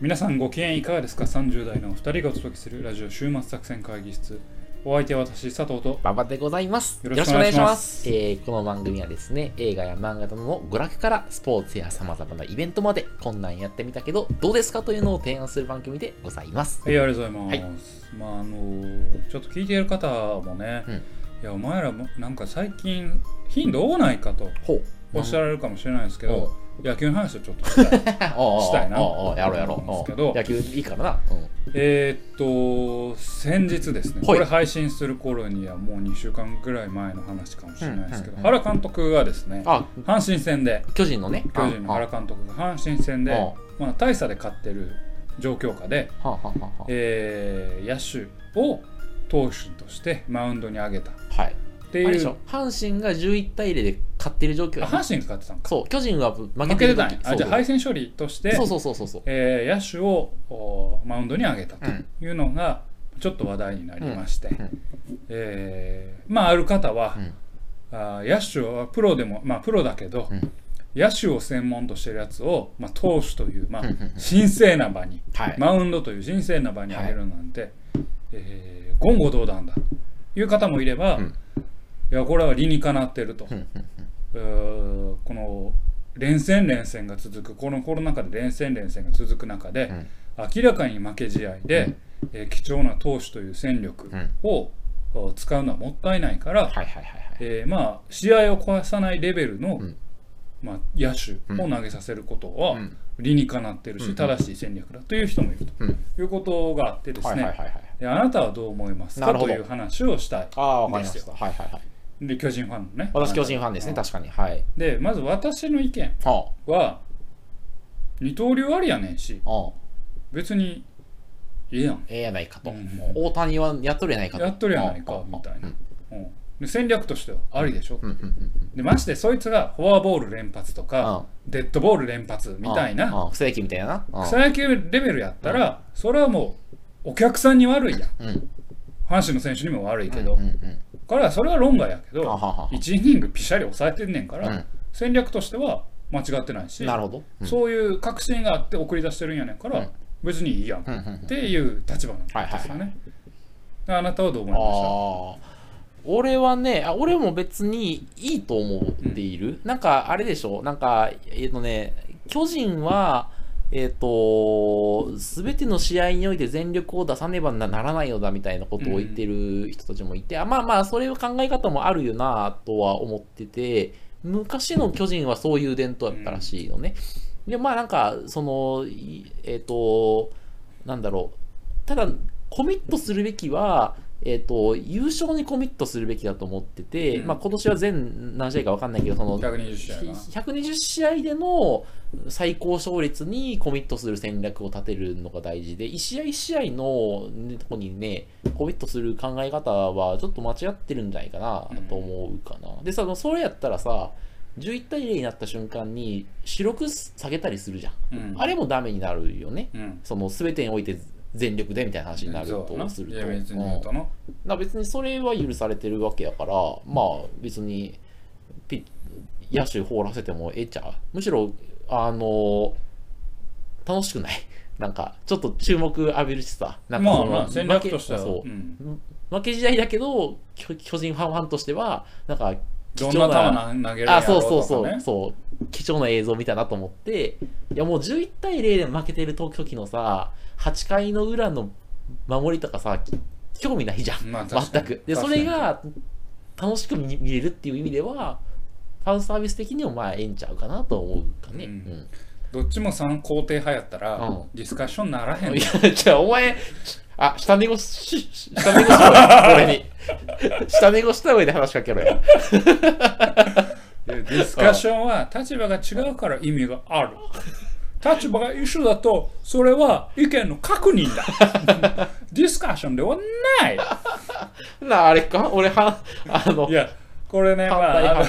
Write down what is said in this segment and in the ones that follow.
皆さんご機嫌いかがですか ?30 代のお二人がお届けするラジオ週末作戦会議室。お相手は私、佐藤と。ババでございます。よろしくお願いしますえーこの番組はですね、映画や漫画などの娯楽からスポーツや様々なイベントまで、こんなんやってみたけど、どうですかというのを提案する番組でございます。はい、ありがとうございはます。まあ、あのーちょっと聞いている方もね、うんいや、お前らもなんか最近頻度多ないかとほう。おっしゃられるかもしれないですけど、うん野球の話をちょっとした い。なおうおうやろうやろう。思うんですけど野球いいからな。うんえーっと、先日ですね、はいこれ配信する頃にはもう2週間ぐらい前の話かもしれないですけど、うんうんうん原監督がですね、あ、阪神戦で、巨人のね。巨人の原監督が阪神戦で、うまあ、大差で勝ってる状況下で、はあはあはあはあえー野手を投手としてマウンドに上げたっはい。ていう阪神が11対0で勝ってる状況阪神が勝ってたんか。そう、巨人は負け負てたんや。あじゃあ敗戦処理としてそうそうそうそう。そう。えー野手をおマウンドに上げたというのがちょっと話題になりまして、ん。えーまあある方は、うん。あー野手はプロでもまあプロだけど、うん。野手を専門としてるやつを、まあ、投手という、まあ神聖な場に、はい。マウンドという神聖な場に上げるなんて、えー言語道断だ。という方もいれば、うん。いやこれは理にかなっていると、うんうんこの連戦連戦が続くこのコロナ禍で連戦連戦が続く中で、明らかに負け試合で、えー貴重な投手という戦力うん。を、お使うのはもったいないから。えーまあ試合を壊さないレベルの、うん。まあ、野手を投げさせることは、うん。理にかなってるし、うん正しい戦略だという人もいると。うん。いうことがあってですね、あなたはどう思いますか？という話をしたいああ、わかりまですよした。はいはいはい。で巨人ファンのね。私、巨人ファンですね、うん確かに。はい。でまず私の意見はは二刀流ありやねんしあ、はあ、別にええやん。ええやないかと。うん大谷はやっとるやないかと。やっとるやないかはあ。みたいな。うん、うん。で戦略としてはありでしょ、うんうんうんでましてそいつがフォアボール連発とか、デッドボール連発みたいな。ああ。不正規みたいな草野球レベルやったら、それはもうお客さんに悪いやん。うん。阪神の選手にも悪いけど、うんうんからそれは論外やけどあはは1イニングピシャリ抑えてんねんから、うん。戦略としては間違ってないしなるほど。うん。そういう確信があって送り出してるんやねんから、うん。別にいいやん、うんうんうん。っていう立場なんですよね、あなたはどう思いましああ。俺はねあ、俺も別にいいと思っている。なんか、あれでしょ？なんか、えっ、とね、巨人は、えっ、と、すべての試合において全力を出さねばならないのだみたいなことを言ってる人たちもいて、あまあまあ、そういう考え方もあるよなとは思ってて、昔の巨人はそういう伝統やったらしいよね。で、まあなんか、その、えっ、と、なんだろう、ただ、コミットするべきは、えっ、と、優勝にコミットするべきだと思ってて、うんまあ今年は全何試合か分かんないけど、その、た120試合が120試合での最高勝率にコミットする戦略を立てるのが大事で、1試合1試合のねとこにね、コミットする考え方はちょっと間違ってるんじゃないかなと思うかな。でさ、それやったらさ、11対0になった瞬間に主力下げたりするじゃん。うんあれもダメになるよね。うんその全てにおいて全力でみたいな話になるとすると。うとな、だから別にそれは許されてるわけやから、まあ別にピ野手放らせてもええちゃう。むしろ、あの楽しくない。なんか、ちょっと注目浴びるしさ。なんかそのまあまあ戦略としては、負けそううん負け試合だけど、巨巨人ファンファンとしては、なんか、どんな球投げるあ、ろそうそうそう、そう、貴重な映像見たなと思って、いやもう11対0で負けてる時のさ、8回の裏の守りとかさ、興味ないじゃん。まあ全く。で、それが楽しく見見れるっていう意味では、ファンサービス的にもまあええんちゃうかなと思うかね。ううんん。どっちも3工程派やったら、うんディスカッションならへんいや、じゃあお前、あ、下寝ごし、下寝ごしろよ、俺に。下寝ごした上で話しかけろよ。ディスカッションは立場が違うから意味がある。立場が一緒だと、それは意見の確認だ。ディスカッションではない。なあ、あれか？俺は、あのい、や、これね、まあ、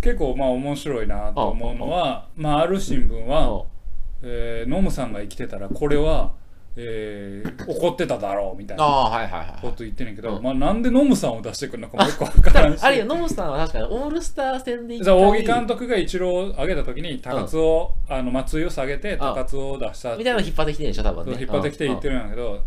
結構まあ面白いなと思うのは、まあ、ある新聞は、えーノムさんが生きてたら、これは、えー怒ってただろうみたいな。こと言ってんねんけど、うんまあなんでノムさんを出してくるのかもう一個わからんしあれよ、ノムさんは確かにオールスター戦で一じゃあ回扇監督が一郎を上げた時に高津を、あの松井を下げて高津を出したみたいなの引っ張ってきてるんでしょ、多分ね。引っ張ってきて言ってるんやけど、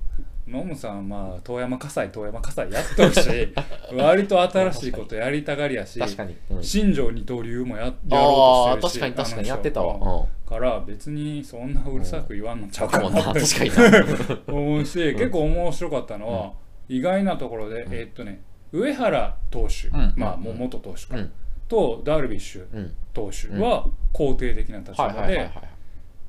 ノムさんまあ遠山火災遠山火災やってほしい 割と新しいことやりたがりやし確かに。うん新庄二刀流もややろうとして確かに確かにやってたあの人わ。から別にそんなうるさく言わんのちゃううん。かもな。思うし、結構面白かったのは、意外なところで、うんえーっとね上原投手、うんまあうんもう元投手か、うん。とダルビッシュうん。投手は肯定的な立はい場では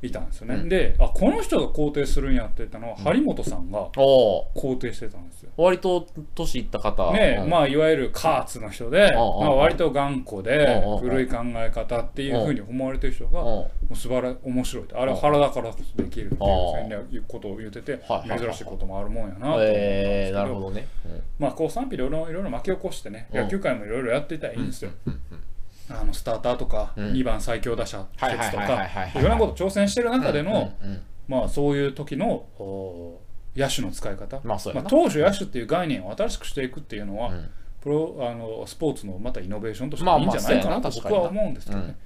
いたんですよね、うん。であこの人が肯定するんやって言ったのは、張本さんが肯定してたんですよ。割と年いった方。ねうん。まあいわゆるカーツの人で、うんまあ、割と頑固でうんうん古い考え方っていうふうに思われてる人がもうん。う素晴ら面白いあれは腹だからこそできるっていう戦略いうことを言ってて珍しいこともあるもんやなと思ったんですえー、けどなるほどね。うん。まあこう賛否いろいろいろいろ巻き起こしてねうん。野球界もいろいろやっていたらいいんですよ。うんうんあのスターターとかうん。2番最強打者はいはい説とかいろんなこと挑戦してる中でのうんうんまあそういう時のお野手の使い方。まあ。まあ投手野手っていう概念を新しくしていくっていうのはうん。プロあのスポーツのまたイノベーションとしてまあいいんじゃないかなと僕は思うんですけどね。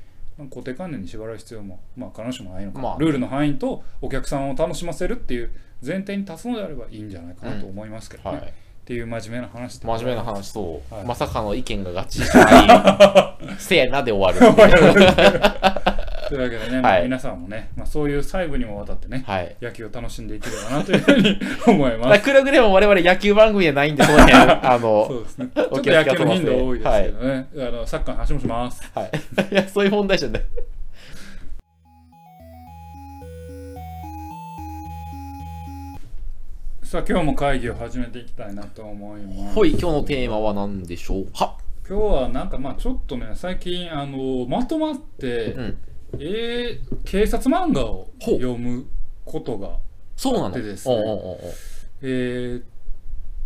固定観念に縛られる必要も、まあ、必ずしもないのか。な、まあルールの範囲とお客さんを楽しませるっていう前提に立つのであればいいんじゃないかなと思いますけどね。はい。っていう真面目な話で真面目な話そう、はいまさかの意見が合致しない せやなで終わるというわけでね、まあはい皆さんもね、まあ、そういう細部にもわたってね、はい野球を楽しんでいければなというふうに思います。くれぐれも我々野球番組じゃないんで、その辺、あの、そうですね。ちょっと野球の頻度多いですけどね、あのサッカーの話もします。はい。いや、そういう問題じゃない。さあ今日も会議を始めていきたいなと思います。ほい、今日のテーマは何でしょう？は今日はなんかまあちょっとね最近あのまとまって、うん。えー警察漫画をほう読むことが、そうなの？でですねおうおうおうおうえー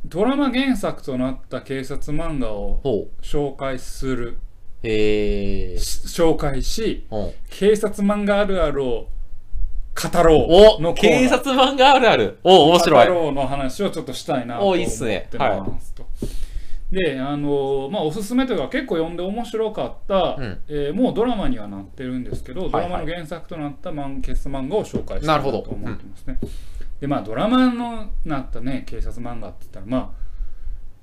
ドラマ原作となった警察漫画を。紹介するへえ。し紹介しうん警察漫画あるあるを語ろおうのコーナー警察漫画あるある。お面白い。語ろうの話をちょっとしたいなと思っておいいっすねますと。であのまあおすすめというか結構読んで面白かった、うんえーもうドラマにはなってるんですけど、はいドラマの原作となった漫警察漫画を紹介したないと思ってますね。でまあドラマのなったね警察漫画って言ったらまあ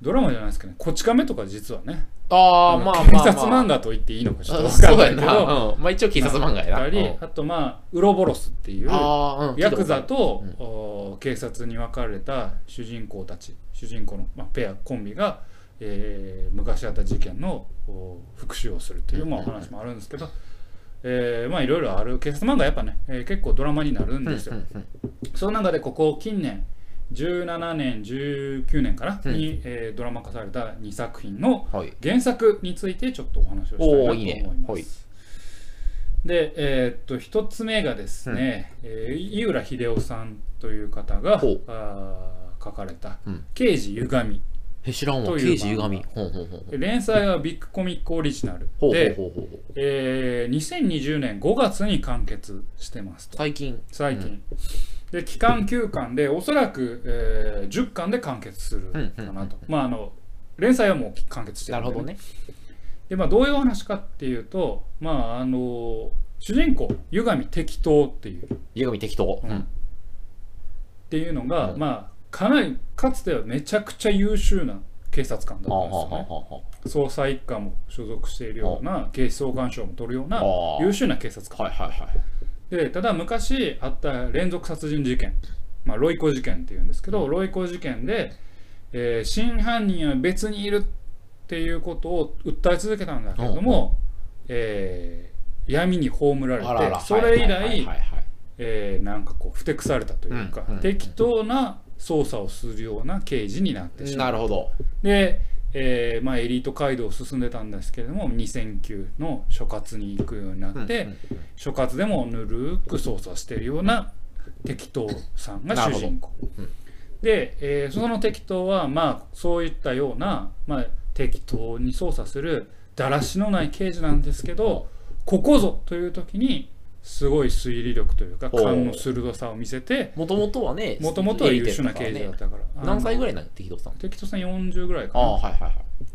ドラマじゃないですけどねこち亀とか実はねああ、のまあまあ、警まあ。察漫画と言っていいのかちょっとかないけどな。うん。まあ一応警察漫画やな。あとまあウロボロスっていう。ヤクザと、うんお警察に分かれた主人公たち主人公の、まあ、ペアコンビが、えー昔あった事件のお復讐をするという、まあ、お話もあるんですけど、えーまあいろいろある警察漫画やっぱね、えー結構ドラマになるんですよ。その中でここ近年17年19年かな、うん。に、えードラマ化された2作品の。原作についてちょっとお話をしたいなと思いおーいいね。ます。はい。で、えーっと一つ目がですね、えー井浦秀夫さんという方があー書かれたうん「刑事歪みえ、知らんわ。という刑事歪み。ほうほうほう」ほう。連載はビッグコミックオリジナルで、ほうほうほう。えー2020年5月に完結してますと最近。最近、で期間9巻でおそらく、えー10巻で完結するかなと、うんうんうんまああの連載はもう完結してるんるほどね。でまあ、どういうお話かっていうと、まあ、あの主人公湯上適当っていうっ歪み適当。うんていうのが、うんまあかなりかつてはめちゃくちゃ優秀な警察官だはあったんですよね。捜査一課も所属しているような警視総監賞も取るような優秀な警察官。あはいはいはい。でただ昔あった連続殺人事件、まあ、ロイコ事件っていうんですけど、ロイコ事件で、えー真犯人は別にいるっていうことを訴え続けたんだけれども、えー闇に葬られて。それ以来えーなんかこうふてくされたというか、うんうん。適当な捜査をするような刑事になってしまう。なるほど。で、えーまあ、エリート街道を進んでたんですけれども2009の所轄に行くようになって、所轄でもぬるく捜査しているような適当さんが主人公、うん。で、えーその適当はまあそういったような、まあ、適当に捜査するだらしのない刑事なんですけどここぞという時にすごい推理力というか勘の鋭さを見せてもともとはね、もともとは優秀な刑事だったから。何歳ぐらいいなの適当さん適当さん40ぐらいかな。はいはいは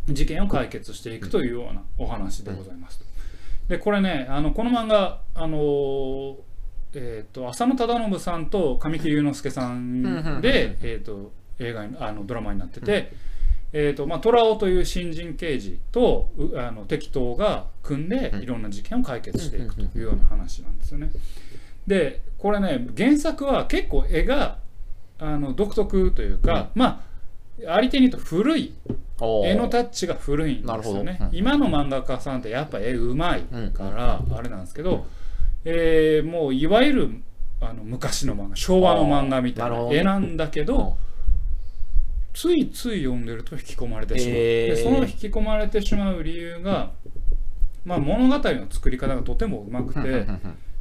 い。事件を解決していくというようなお話でございますと。でこれねあのこの漫画あのーえー、と浅野忠信さんと神木隆之介さんうんうんうんで、えー、と映画にあのドラマになってて、えーとまあ、虎尾という新人刑事とうあの適当が組んでうん。いろんな事件を解決していくというような話なんですよね。でこれね原作は結構絵があの独特というか、まああり手に言うと古い絵のタッチが古いんですよね。うん。今の漫画家さんってやっぱ絵うまいからあれなんですけど、えーもういわゆるあの昔の漫画昭和の漫画みたいな絵なんだけどついつい読んでると引き込まれてしまう、へー。でその引き込まれてしまう理由が、まあ、物語の作り方がとてもうまくて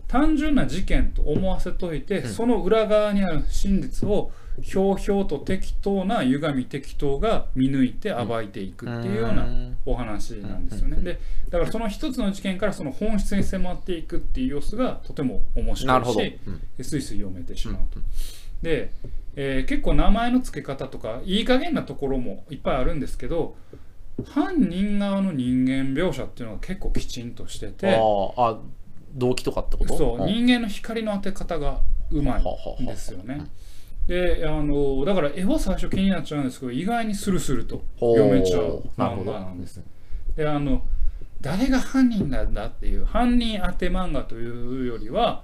単純な事件と思わせといて、ん。その裏側にある真実をひょうひょうと適当な歪み適当が見抜いて暴いていくっていうようなお話なんですよね。うんでだからその一つの事件からその本質に迫っていくっていう様子がとても面。白いしうん。でスイスイ読めてしまうと。で、えー結構名前の付け方とかいい加減なところもいっぱいあるんですけど犯人側の人間描写っていうのが結構きちんとしててあーあ、動機とかってこと？そう、ん人間の光の当て方がうまいんですよね。であのだから絵は最初気になっちゃうんですけど意外にスルスルと読めちゃう漫画なんです。であの誰が犯人なんだっていう犯人当て漫画というよりは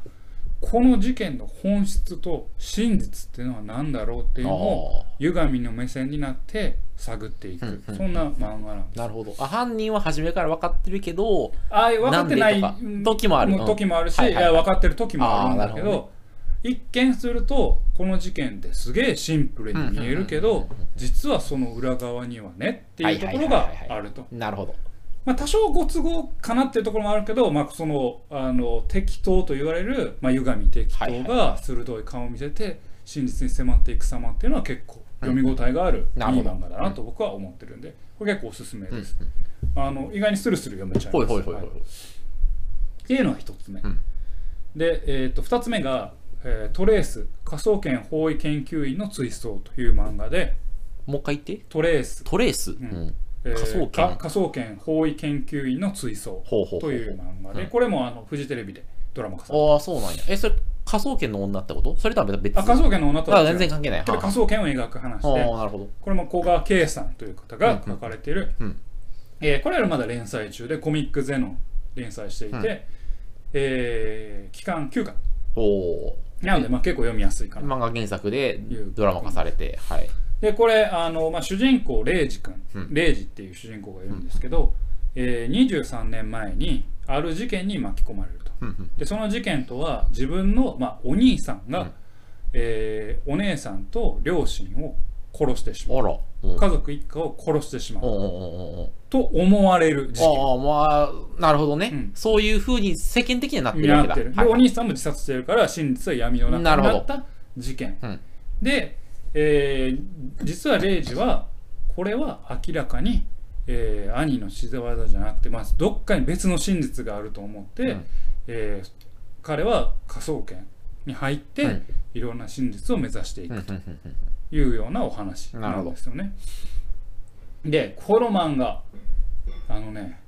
この事件の本質と真実っていうのは何だろうっていうのをあ歪みの目線になって探っていく、うんうんそんな漫画なんです。ーなるほど。あ、犯人は初めから分かってるけど、ああ分かってない時もある。う時もあるし、うんはいはい。はい分かってる時もあるんだけど一見するとこの事件ってすげえシンプルに見えるけど実はその裏側にはねっていうところがあると。なるほど。まあ、多少ご都合かなっていうところもあるけど、まあ、そのあの適当と言われる、まあ、歪み適当が鋭い顔を見せて真実に迫っていく様っていうのは結構読み応えがあるいい漫画だなと僕は思ってるんでこれ結構おすすめうんです。あの意外にスルスル読めちゃいほます。いほいほいほいはいっていうのが一つ目。んで、えー、と二つ目が、えートレース科捜研法医研究員の追走という漫画でもう一回言って。トレース、トレース？うんえー科捜研法医研究員の追走という漫画で、うんこれもあのフジテレビでドラマ化されてああ、そうなんや。え、それ、科捜研の女ってこと？それとは別あ科捜研の女とは全然関係ない。これ科捜研を描く話でああ、なるほど。これも古賀圭さんという方が書かれている、うん。うんえーこれはまだ連載中でコミックゼノン連載していて、うん。えー期間9巻。おなので、まあ、結構読みやすいかな。漫画原作でドラマ化されて、はい。でこれあの、まあ、主人公レイジ君、うん。レイジっていう主人公がいるんですけど、えー23年前にある事件に巻き込まれると。うんうん。でその事件とは自分の、まあ、お兄さんが、うん。えーお姉さんと両親を殺してしまう。家族一家を殺してしまう。と思われる事件ああ、まあ、なるほどね。うんそういうふうに世間的にはなってにるわけだ。なってるで、はいお兄さんも自殺してるから真実は闇の中になった事件うん。で、えー実はレイジはこれは明らかに、えー兄の仕業じゃなくて、まあ、どっかに別の真実があると思って、うん。えー彼は科捜研に入って、うんいろんな真実を目指していくというようなお話なんですよね。でこの漫画あのね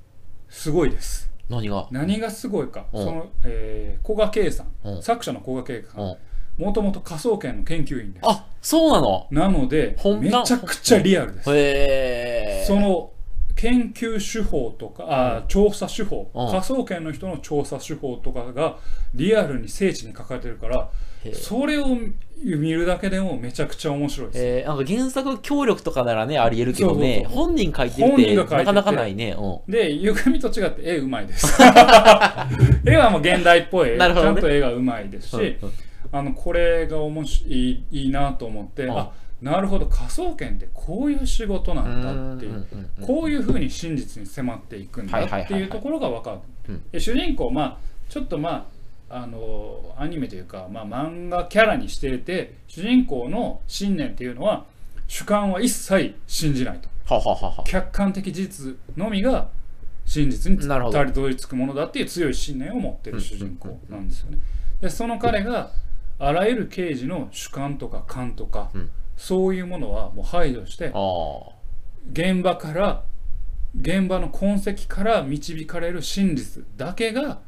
すごいです。何が？何がすごいか、うん。その、えー古賀圭さん、うん。作者の古賀圭さんもともと科捜研の研究員です。あ、そうなの？なのでめちゃくちゃリアルです。へえ。その研究手法とかあー調査手法、うん科捜研の人の調査手法とかがリアルに精緻に書かれてるからそれを見るだけでもめちゃくちゃ面白いです。えー、なんか原作協力とかならね、ありえるけどね、本人書いてるってなかなかないね。うん。で、歪みと違って絵うまいです。絵はもう現代っぽい、ねちゃんと絵がうまいですし、うんうんあのこれが面白いいいいなと思って、うんあなるほど科捜研ってこういう仕事なんだっていう。こういうふうに真実に迫っていくんだっていうところが分かる。主人公、まあ、ちょっとまあ、あのアニメというか、まあ、漫画キャラにしていて主人公の信念っていうのは主観は一切信じないと。客観的事実のみが真実になるほどたどり着くものだっていう強い信念を持ってる主人公なんですよね。でその彼があらゆる刑事の主観とか勘とか、うんそういうものはもう排除して。現場から現場の痕跡から導かれる真実だけが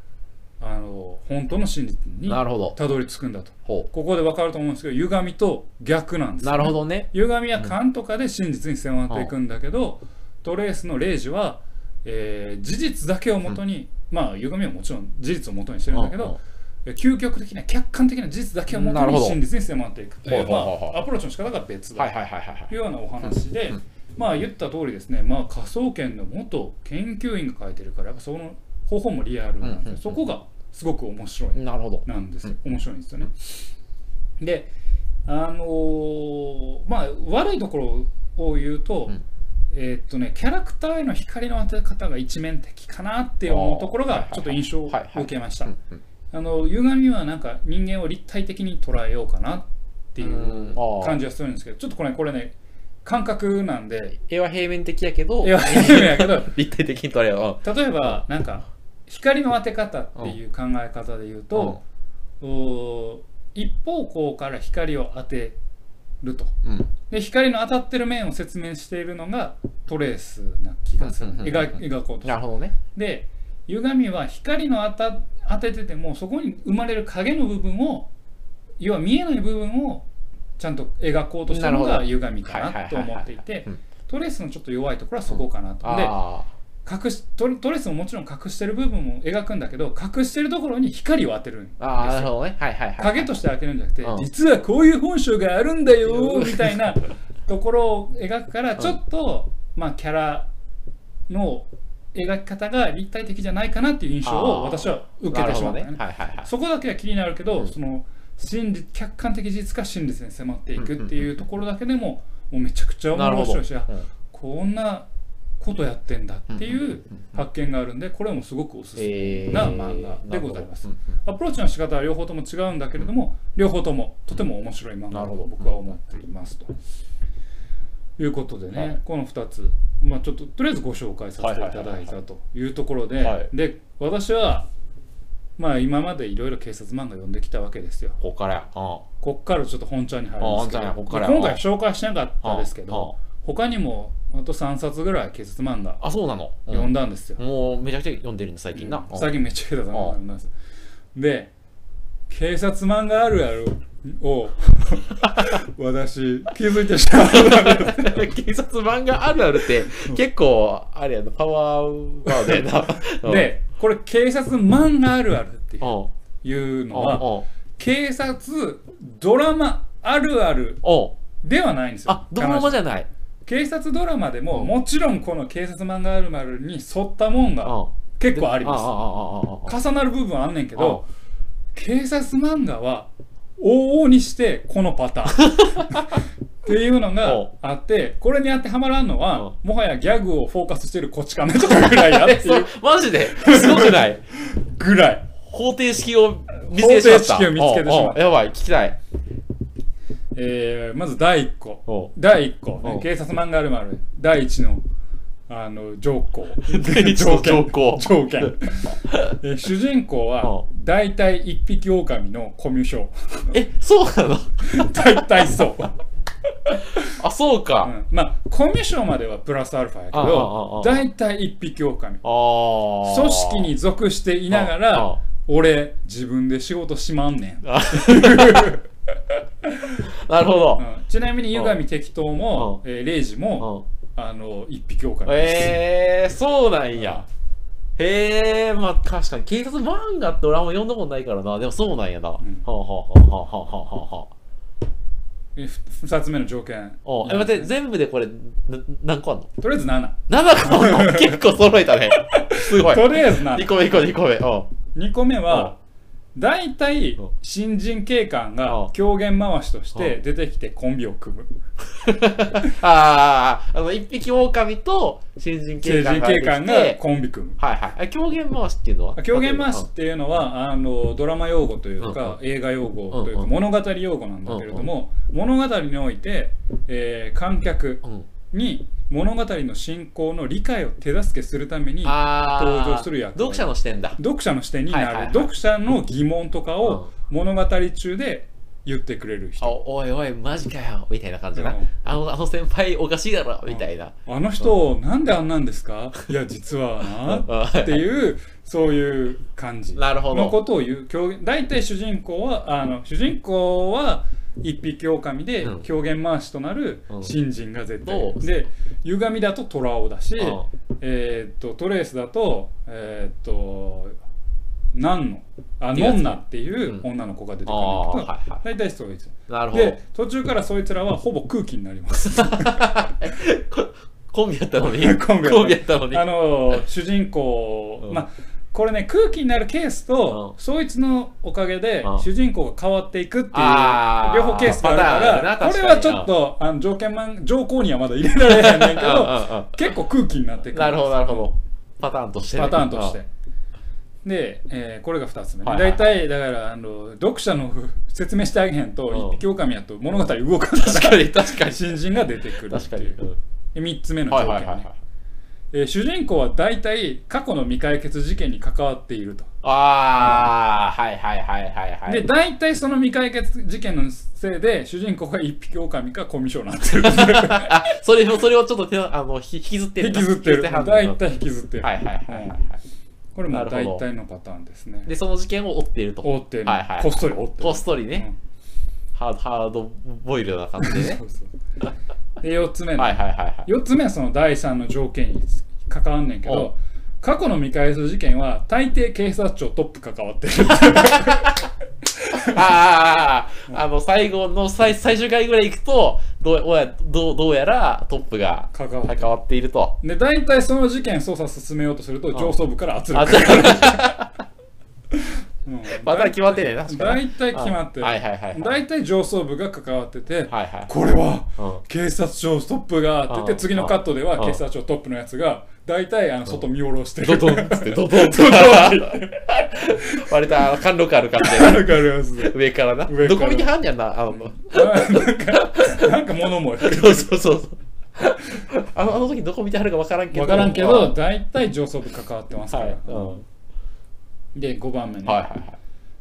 あの本当の真実に。たどり着くんだとほここで分かると思うんですけど歪みと逆なんでう。すよなるほどね。歪みや勘とかで真実に迫っていくんだけど、トレースのレイジは、えー事実だけをもとに、まあ歪みはもちろん事実をもとにしてるんだけど、うんうん究極的な客観的な事実だけをもとに真実に迫っていくっていう、まあ、アプローチの仕方が別だ。というようなお話で、うん。まあ言った通りですね、まあ、科捜研の元研究員が書いてるからやっぱその方法もリアルなんでそこがすごく面白い。なるほど。なんですよ、面白いんですよね。であのーまあ悪いところを言うと、うん。えーっとねキャラクターへの光の当て方が一面的かなって思うところがちょっと印象を受けましたあの歪みはなんか人間を立体的に捉えようかなっていう感じはするんですけどちょっとこれこれね感覚なんで絵は平面的やけど、絵は平面やけど 立体的に撮れよ。例えばなんか光の当て方っていう考え方で言うと、お一方向から光を当てるとうん。うん。で光の当たってる面を説明しているのがトレースな気がするうんうんうんうん描描こうとなるほどね。で歪みは光の当た当てててもそこに生まれる影の部分を要は見えない部分をちゃんと描こうとしたのが歪みかなと思っていてうん。トレースのちょっと弱いところはそこかなと。であ隠しトトレースももちろん隠してる部分も描くんだけど隠してるところに光を当てるんですよ。はいはいはい。影として当てるんじゃなくて、うん。実はこういう本性があるんだようんみたいなところを描くからちょっと、まあキャラの描き方が立体的じゃないかなっていう印象を私は受けてしまったね。そこだけは気になるけど、うんその真実客観的事実か真実に迫っていくっていうところだけでももうめちゃくちゃ。面白いしあうん。こんなことやってんだっていう発見があるんでこれもすごくおすすめえー。な漫画でございます。アプローチの仕方は両方とも違うんだけれども両方ともとても面白い漫画だと僕は思っていますと。いうことでね、はい。この2つ、まあ、ちょっととりあえずご紹介させていただいたというところで、はいで私はまあ今までいろいろ警察漫画読んできたわけですよ。こっからや。うん。こっからちょっと本ちゃんに入るんですけど。あ本ちゃん今回紹介しなかったですけど他にもあと3冊ぐらい警察漫画あ、そうなの？うん。読んだんですよ、もうめちゃくちゃ読んでるんだ、最近な。最近めっちゃ下手だな読んだんです。で警察漫画あるあるを 私気づいてしまったんです警察漫画あるあるって結構あれやなパワーワードやな。う んでこれ警察漫画あるあるっていうのはうん警察ドラマあるあるうん。ではないんですよ。あドラマじゃない。警察ドラマでもうん。もちろんこの警察漫画あるあるに沿ったもんがうん。結構あります。重なる部分あんねんけど警察漫画は往々にしてこのパターン。っていうのがあってこれに当てはまらんのはもはやギャグをフォーカスしてるこっちかなとかぐらいやってい うマジで？すごくない？ぐらい。方程式を見つけてしまった。方程式を見つけてしまった。やばい聞きたい。えーまず第1個。お第1個。う。ん警察漫画あるある第1のあの条項。第一の条項条件。えー主人公は大体一匹狼のコミュ障。えそうなの？大体そう、あそううかん。まあコミュ障まではプラスアルファやけど大体一匹狼。ああ。組織に属していながあらあ俺自分で仕事しまんねん、あ なるほど。うん。ちなみに湯上適当も、えー、レイジも、うんあの一匹狼です、えー、そうなんや。へえ、まあ確かに警察漫画って俺あんま読んだことないからな。でもそうなんやな。はんあ、はあはあはあはあはあはえふ二つ目の条件あ。え、待って、全部でこれ、な何個あんの？とりあえず7 ?7 個あんの？結構揃えたね。すごい。とりあえず2 7個目、2個目、2個目。うん2個目は大体う。ん新人警官がう。ん狂言回しとしてう。ん出てきてコンビを組む。ああ、あの、一匹狼と新人警官が。警官がコンビ組む。はいはい。あ。狂言回しっていうのは？狂言回しっていうのはあのドラマ用語というか映画用語というかうん物語用語なんだけれども物語においてえー観客うん。に物語の進行の理解を手助けするために登場する役割読者の視点だ。読者の視点になる、はいはいはい。読者の疑問とかを物語中で言ってくれるあ人おいおい、マジかよみたいな感じうん。あの、あの先輩おかしいだろみたいな。あの人なんであんなんですか？いや実はなっていうそういう感じ。のことを言う。大体主人公はあの主人公は一匹狼でうん。狂言回しとなるうん。新人が絶対、どう。で歪みだと虎をだし、うんえーっとトレースだとえーっとなんのあっていうやつノンナっていううん。女の子が出てくるんだけど、あーはいはい。大体そうです。で途中からそいつらはほぼ空気になります。こコンビやったのに。コンビやった。のに。あの主人公、うん。まあこれね空気になるケースと、うん。そいつのおかげでうん。主人公が変わっていくっていう両方ケースがあるからこれはちょっとあの条件満条項にはまだ入れられへんねんけどうん。結構空気になってくるなるほど、なるほど。パターンとしてね。パターンとして。で、えーこれが2つ目、はいはい大体だからあの読者の説明してあげへんと、うん。一匹狼やと物語動かうん確かに、確かに。新人が出てくるって確かに。いううん。で3つ目の条件ね、はいはいはいはい。えー主人公は大体過去の未解決事件に関わっていると、あー、はいはいはいはいはい。で大体その未解決事件のせいで主人公が一匹狼かコミュ障になってるあ、それを、それをちょっと手のあの、ひ引きずってる引。きずってる大体引きずってる、はいはいはいはい。これも大体のパターンですねで、その事件を追っていると。追ってる、はいはい。こっそり追ってるこっそりね。ハード、ハードボイルドな感じでねうん そ。うそうで4つ目の、はいはいはいはい。4つ目はその第3の条件に関わんねんけお。ど過去の未解決事件は大抵警察庁トップ関わってるああ、あの、最後の最最終回ぐらい行くと、どうどうどうやらトップが関わっていると。で大体その事件捜査進めようとすると上層部から圧あ力。がうんまだ決まってね確かに。大体決まってるはいはいはいはい。大体上層部が関わってて、はいはい。これはうん警察庁トップがって言ってうん次のカットではうん警察庁トップのやつが大体あの外見下ろしてるドドンっつって、ドドンって。割とあの貫禄ある感じあで。るからやつで上からな。らどこ見てはんやんな、あの。なんかなんか物もそうそうそう。あの、あの時どこ見てはるか分からんけど。分からんけど大体上層部関わってますから、はい。うん。はいで5番目ね、はいは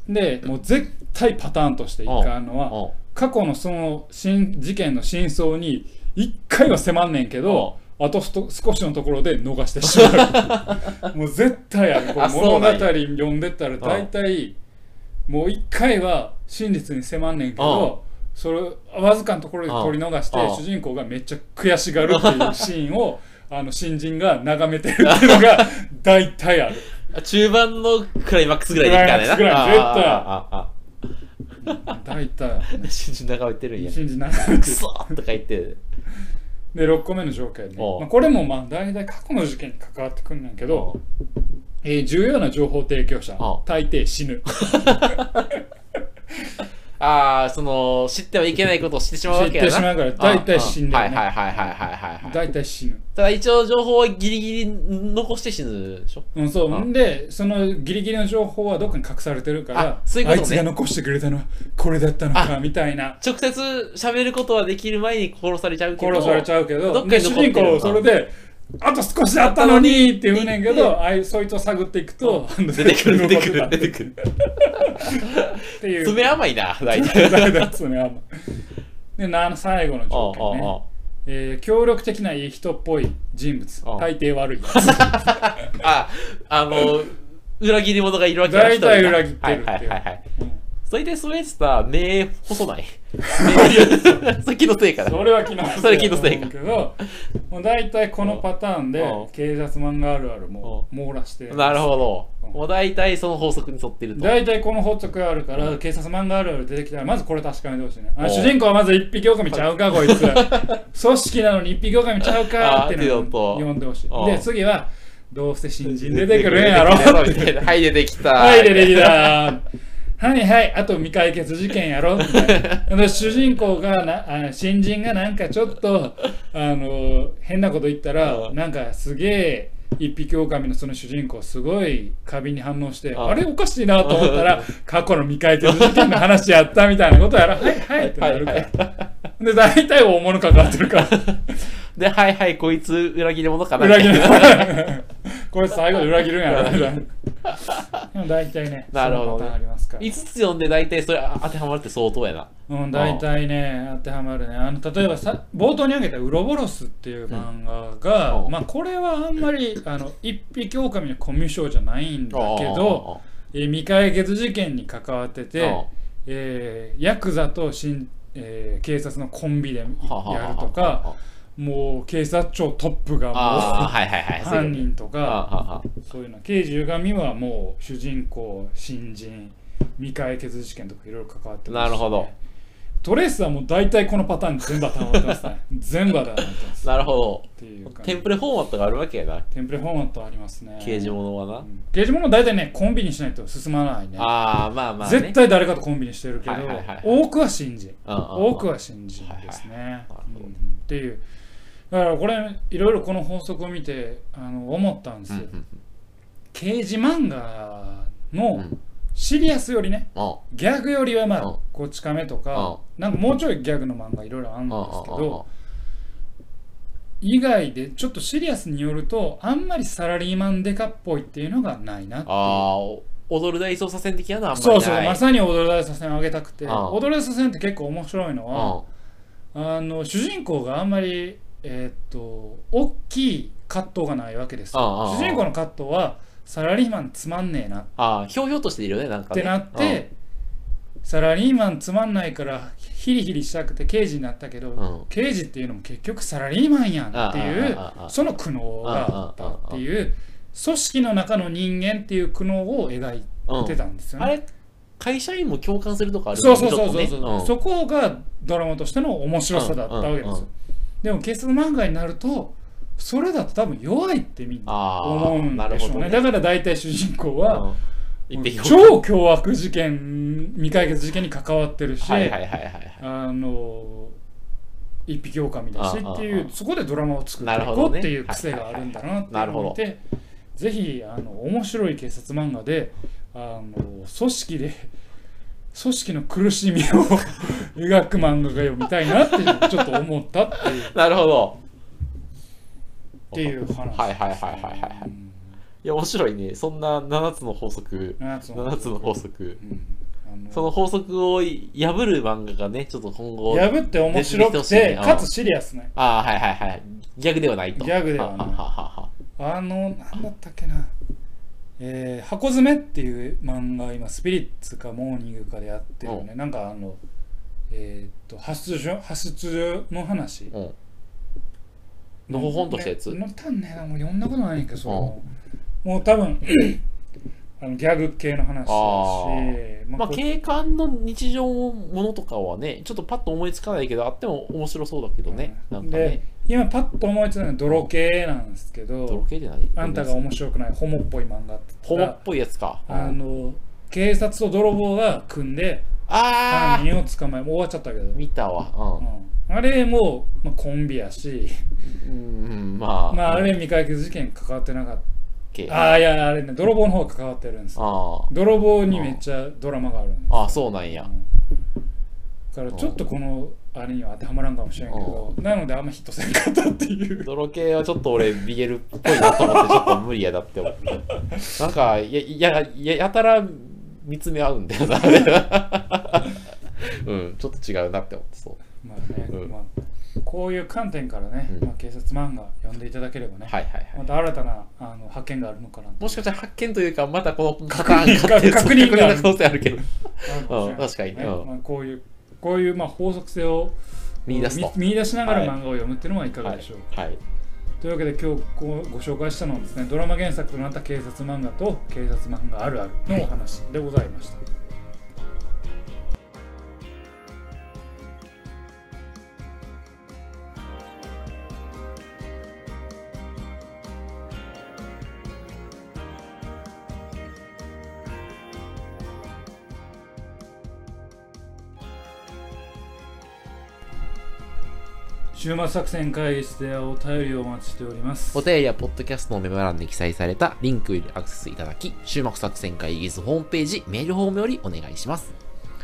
い。でもう絶対パターンとしていかんのはうん。過去のその新事件の真相に1回は迫んねんけどあとすと少しのところで逃してしまう。もう絶対ある。こ物語読んでったら大体もう1回は真実に迫んねんけどそれわずかなところで取り逃してうん。主人公がめっちゃ悔しがるっていうシーンを あの新人が眺めてるっていうのが大体ある中盤のクライマックスぐらいでいいからねな。クライマックスぐらい絶対。ああ大体新人眺めてるんや。新人眺めてる。クソーとか言って。で6個目の条件ね、おう。まあ、これもまあ大体過去の事件に関わってくんねんけど、えー重要な情報提供者。大抵死ぬ ああ、その、知ってはいけないことを知ってしまうわけやな。知ってしまうから大体死んでるね。はいはいはいはいはいはいはい。大体死ぬ、ただ一応情報をギリギリ残して死ぬでしょ？うん、そう。あん。でそのギリギリの情報はどっかに隠されてるからあそういうことね。いつが残してくれたのはこれだったのかあみたいな。直接喋ることはできる前に殺されちゃうけど。殺されちゃうけど。どっかに残ってる人公それであと少しあったのにって言うねんけどあいそいつを探っていくと出てくる 出てくる 出てくる。っていう。爪甘いな、大体。大体爪甘い。でな最後の条件ね。あえー協力的ないい人っぽい人物。ああ。大抵悪い。や あ、あの、裏切り者がいるわけや大体裏切ってるっていう。はいはいはいそれでそういうやつさ、目細ない 目それ気のせいかな。それは気のせいそれ気のせいかけどもう大体このパターンでうん警察漫画あるあるも網羅してなるほど。うんもう大体その法則に沿ってると。大体この法則があるから警察漫画あるある出てきたらまずこれ確かめてほしいね主人公はまず一匹狼ちゃうか こいつ組織なのに一匹狼ちゃうかっていうのを読んでほしいうんで次はどうせ新人出てくるんやろはい、出てきた。はい、出てきた。はいはい、あと未解決事件やろ。みたいなで主人公がなあ新人がなんかちょっとあの変なこと言ったらうんなんかすげえ一匹狼のその主人公すごい過敏に反応してうんあれおかしいなと思ったら 過去の未解決事件の話やったみたいなことやらはいはいってなるから、で大体大物関わってるから。で、はいはい、こいつ裏切り者かな。裏切る これ最後で裏切るんやろ。でも大体ねなるほどね。そのパターンありますから。5つ読んで大体それ当てはまるって相当やな。うん、大体ね当てはまるね。あの例えばさ冒頭に挙げた「ウロボロス」っていう漫画が、うん。まあこれはあんまりあの一匹狼のコミュ障じゃないんだけど、えー未解決事件に関わってて、えーヤクザと新、えー警察のコンビでやるとかもう警察庁トップがもうはいはいはい。犯人とかそういうの刑事歪みはもう主人公新人未解決事件とかいろいろ関わってますしね。なるほどトレースはもう大体このパターン全部当てはまってますね。全部当てはまってます。なるほど。テンプレフォーマットがあるわけやな。テンプレフォーマットありますね。刑事物はな。うん。刑事物は大体ねコンビにしないと進まないね。ああ、まあまあ、ね。絶対誰かとコンビにしてるけど、はいはいはいはい。多くは新人うんうんうん。多くは新人ですね、はいはい。うん。っていう。だからこれいろいろこの法則を見てあの思ったんですよ、うんうん。刑事漫画のうんシリアスよりね。うんギャグよりはまうんあ。こち亀とかなんかもうちょいギャグの漫画いろいろあるんですけど以外でちょっとシリアスによるとあんまりサラリーマンデカっぽいっていうのがないなって踊る大捜査線的なのはあんまり。ない。そうそうまさに踊る大作戦を上げたくて。うん踊る大作戦って結構面白いのはうんあの主人公があんまりえーっと大きい葛藤がないわけです主人公の葛藤はサラリーマンつまんねえな。っああ、ひょうひょうとしているよね、なんかね。てなって、サラリーマンつまんないからヒリヒリしたくて刑事になったけど、うん。刑事っていうのも結局サラリーマンやんっていうああああああ。その苦悩があったっていう組織の中の人間っていう苦悩を描いうん、てたんですよね。あれ、会社員も共感するとこあるそうそうそうそう。そう、そこがドラマとしての面白さだったわけですよ、でも警察漫画になるとそれだと多分弱いってみんな思うんでしょうねね。だから大体主人公は、うん超凶悪事件未解決事件に関わってるし。あの一匹狼だしっていうそこでドラマを作っていこうっていう癖があるんだなっていうのを見てぜひあの面白い警察漫画であの組織で組織の苦しみを 描く漫画が読みたいなってちょっと思ったっていうっ なるほど。ていう話はいはいはいはいはいはい。や、面白いね。そんな7つの法則。7つの7つの法則。うんその法則を破る漫画がね、ちょっと今後。破って面白く出てねかつシリアスねああ、はいはいはい。ギャグではないと。ギャグではないあの、なんだったっけな。えー、箱詰めっていう漫画今スピリッツかモーニングかでやってるよね、なんかあのえーっと発出所発出所の話うん。のほほんとしたやつ。ねのたんねもう読んだことないねんけどそのもう多分 あのギャグ系の話だしあまあ、こう警官の日常ものとかはね、ちょっとパッと思いつかないけど、あっても面白そうだけどね。なんかでね。今パッと思いついたのは泥系なんですけ泥ど系で何あんたが面白くないホモっぽい漫画ってホモっぽいやつか。あの警察と泥棒が組んであ犯人を捕まえもう終わっちゃったけど、ー見たわ。うん、あれも、まあ、コンビやし、うん。うん、まあ。まあ、あれ未解決事件関わってなかっ系たああいやあれね泥棒の方が関わってるんですよあ泥棒にめっちゃドラマがあるんですあ。ああ、そうなんや。うんだからちょっとこのあれには当てはまらんかもしれんけどなのであんまヒットせんかったっていう泥系はちょっと俺、ビゲルっぽいなと思って、ちょっと無理やだって思って。なんか、や、や、ややたら見つめ合うんだよな、うん、ちょっと違うなって思って、そう。まあね、うん。まあ、こういう観点からね、うん。まあ、警察漫画読んでいただければね、はいはいはい。また新たなあの発見があるのかなもしかしたら発見というか、またこの確認がって確認がの可能性あるけど。うん確かにね。うん。まあ、こういうこういうまあ法則性を見出すと。見見出しながらはい。漫画を読むっていうのはいかがでしょうか、はい。というわけで今日ごご紹介したのはですねドラマ原作となった警察漫画と警察漫画あるあるのお話でございました、週末作戦会議室ではお便りをお待ちしておりますお便りはポッドキャストのメモ欄に記載されたリンクよりアクセスいただき、終幕作戦会議室ホームページ、メールフォームよりお願いします。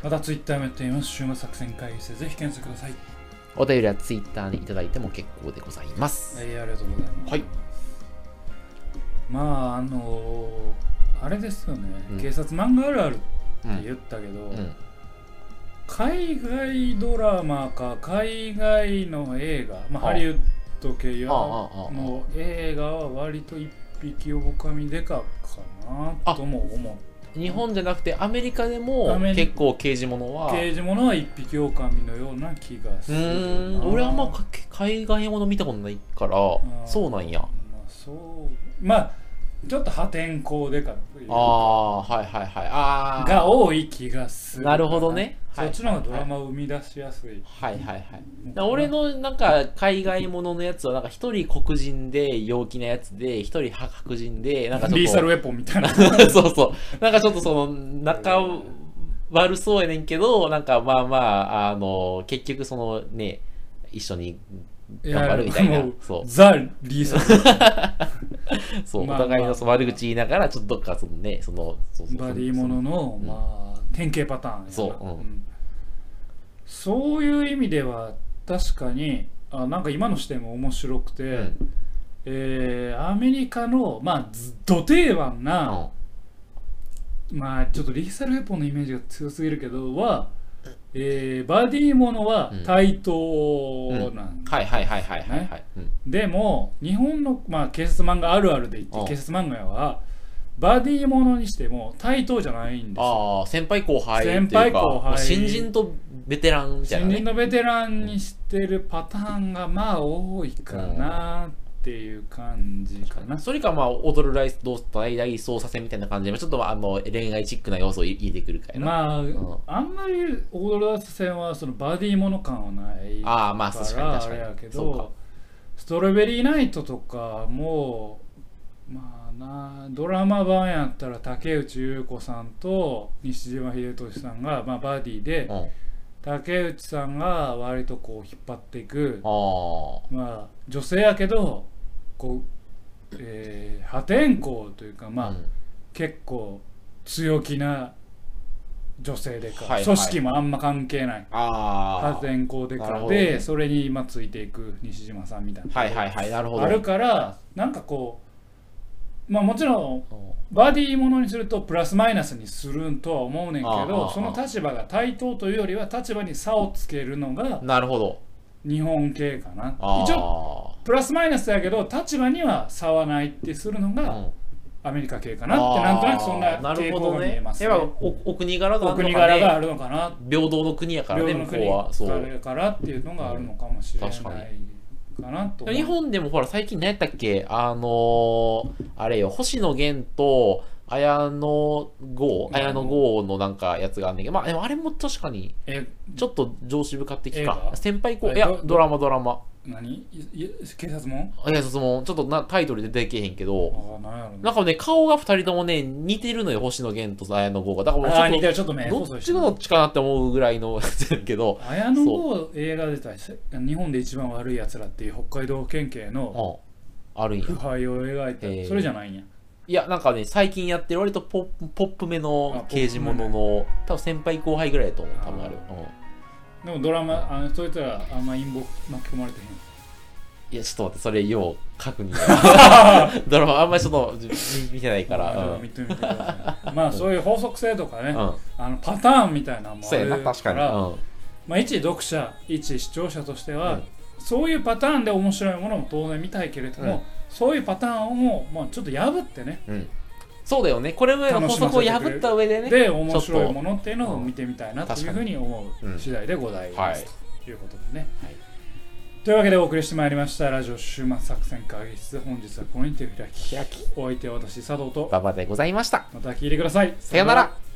またツイッターもやっています週末作戦会議室でぜひ検索くださいお便りはツイッターにいただいても結構でございます。はい、ありがとうございます。はい。まあ、あのーあれですよね、うん警察漫画あるあるってうん。言ったけど、うん。海外ドラマか海外の映画、まあ、あハリウッド系やの映画は割と一匹狼デカかなとも思日本じゃなくてアメリカでアも結構刑事物うは。刑事物は一匹狼のような気がすうる。俺あんまか海外もの見たことないから、そうなんや。まあそう。まあちょっと破天荒デカという。ああ、はいはいはい。ああ。が多い気がする。なるほどね。そっちの方がドラマを生み出しやすい、はいはいはい。だ俺のなんか海外もののやつはなんか一人黒人で陽気なやつで一人白人でなんかちょっと。リーサルウェポンみたいな。そうそう。なんかちょっとその仲悪そうやねんけどなんかまあまああの結局そのね一緒に頑張るみたいな。そう。ザ・リーサ そう、まあお互いのその悪口言いながらちょっとどっかそのねそのそうそうポンバディものの、うんまあ典型パターンそううん。ん。そういう意味では確かにあなんか今の視点も面白くて、うん。えーアメリカのまあずど定番な、まあちょっとリーサルウェポンのイメージが強すぎるけどは、えーバディものはうん。対等なんはいはいはいはいはいはい、うん。でも日本の、まあ、警察漫画あるあるで言うん。って警察漫画はバディものにしても対等じゃないんですよ。ああ先輩後輩っていうか先輩後輩。まあ新人とベテランみたいなね。新人のベテランにしてるパターンがまあ多いかなっていう感じかな、それかまあ踊るライス同大々操作戦みたいな感じ。でちょっとあの恋愛チックな要素を入れてくるかいな、まあ、ん。あんまりオールダース戦はそのバディもの感はないああまあ確かに確かに。あれやけそうか。どストロベリーナイトとかもまあなドラマ版やったら竹内優子さんと西島秀俊さんが、まあ、バディでうん、あ竹内さんが割とこう引っ張っていく。あまあ女性やけどこう、えー破天荒というかまあ、うん。結構強気な女性でか、はいはい。組織もあんま関係ない。破天荒でかなるほどね。で、それに今ついていく西島さんみたいな、はいはいはい。なるほど。あるからなんかこうまあもちろんうん。バディものにするとプラスマイナスにするとは思うねんけどその立場が対等というよりは立場に差をつけるのがなるほど。日本系かな。あ一応プラスマイナスやけど立場には差はないってするのがあうん。アメリカ系かなってなんとなくそんななるほど傾向が見えねますね。やっぱおお国柄があおるのかね国柄があるのかな平等の国やからね向こうは。そう。だからっていうのがあるのかもしれない確かなと。日本でもほら最近何やったっけ？あのーあれよ。星野源と綾野剛うん綾野剛のなんかやつがあんねんけど。まああれも確かにえちょっと上司部買ってきか先輩後いやドラマドラマ何？いい警察も？いやそのちょっとなタイトルで出てけへんけど。ああなんやろなんかね顔が二人ともね似てるのよ星野源と綾野剛が。だからもうちょってる。ちょっと目とどっちがどっちかなって思うぐらいの やつやけど。綾野剛映画出たし日本で一番悪いやつらっていう北海道県警のうんあるんや。腐敗を描いへえたそれじゃないんや。いや、なんかね、最近やってる割とポップめあの刑事ものの、多分先輩後輩ぐらいだと思う、多分ある。うんでもドラマあのそいつらあんま陰謀巻き込まれてへん。いや、ちょっと待って、それよう確認。ドラマあんまりちょっと見見てないから。うん。まあ見てみてください。まあそういう法則性とかね、うん。あのパターンみたいなのもそうやな、あるか確かに。ら、うん。まあ、一視聴一視聴者としては、うん。そういうパターンで面白いものも当然見たいけれども、うん。そういうパターンを、まあ、ちょっと破ってねうん。そうだよね。これぐらいの法則を破った上でね。で面白いものっていうのを見てみたいなというふうに思ううん次第でございはい。ます、ということでね、はい。というわけでお送りしてまいりました。ラジオ終末作戦会議室。本日はこのにて開き開き。お相手は私佐藤と。馬場でございました。また聞いてください。さよなら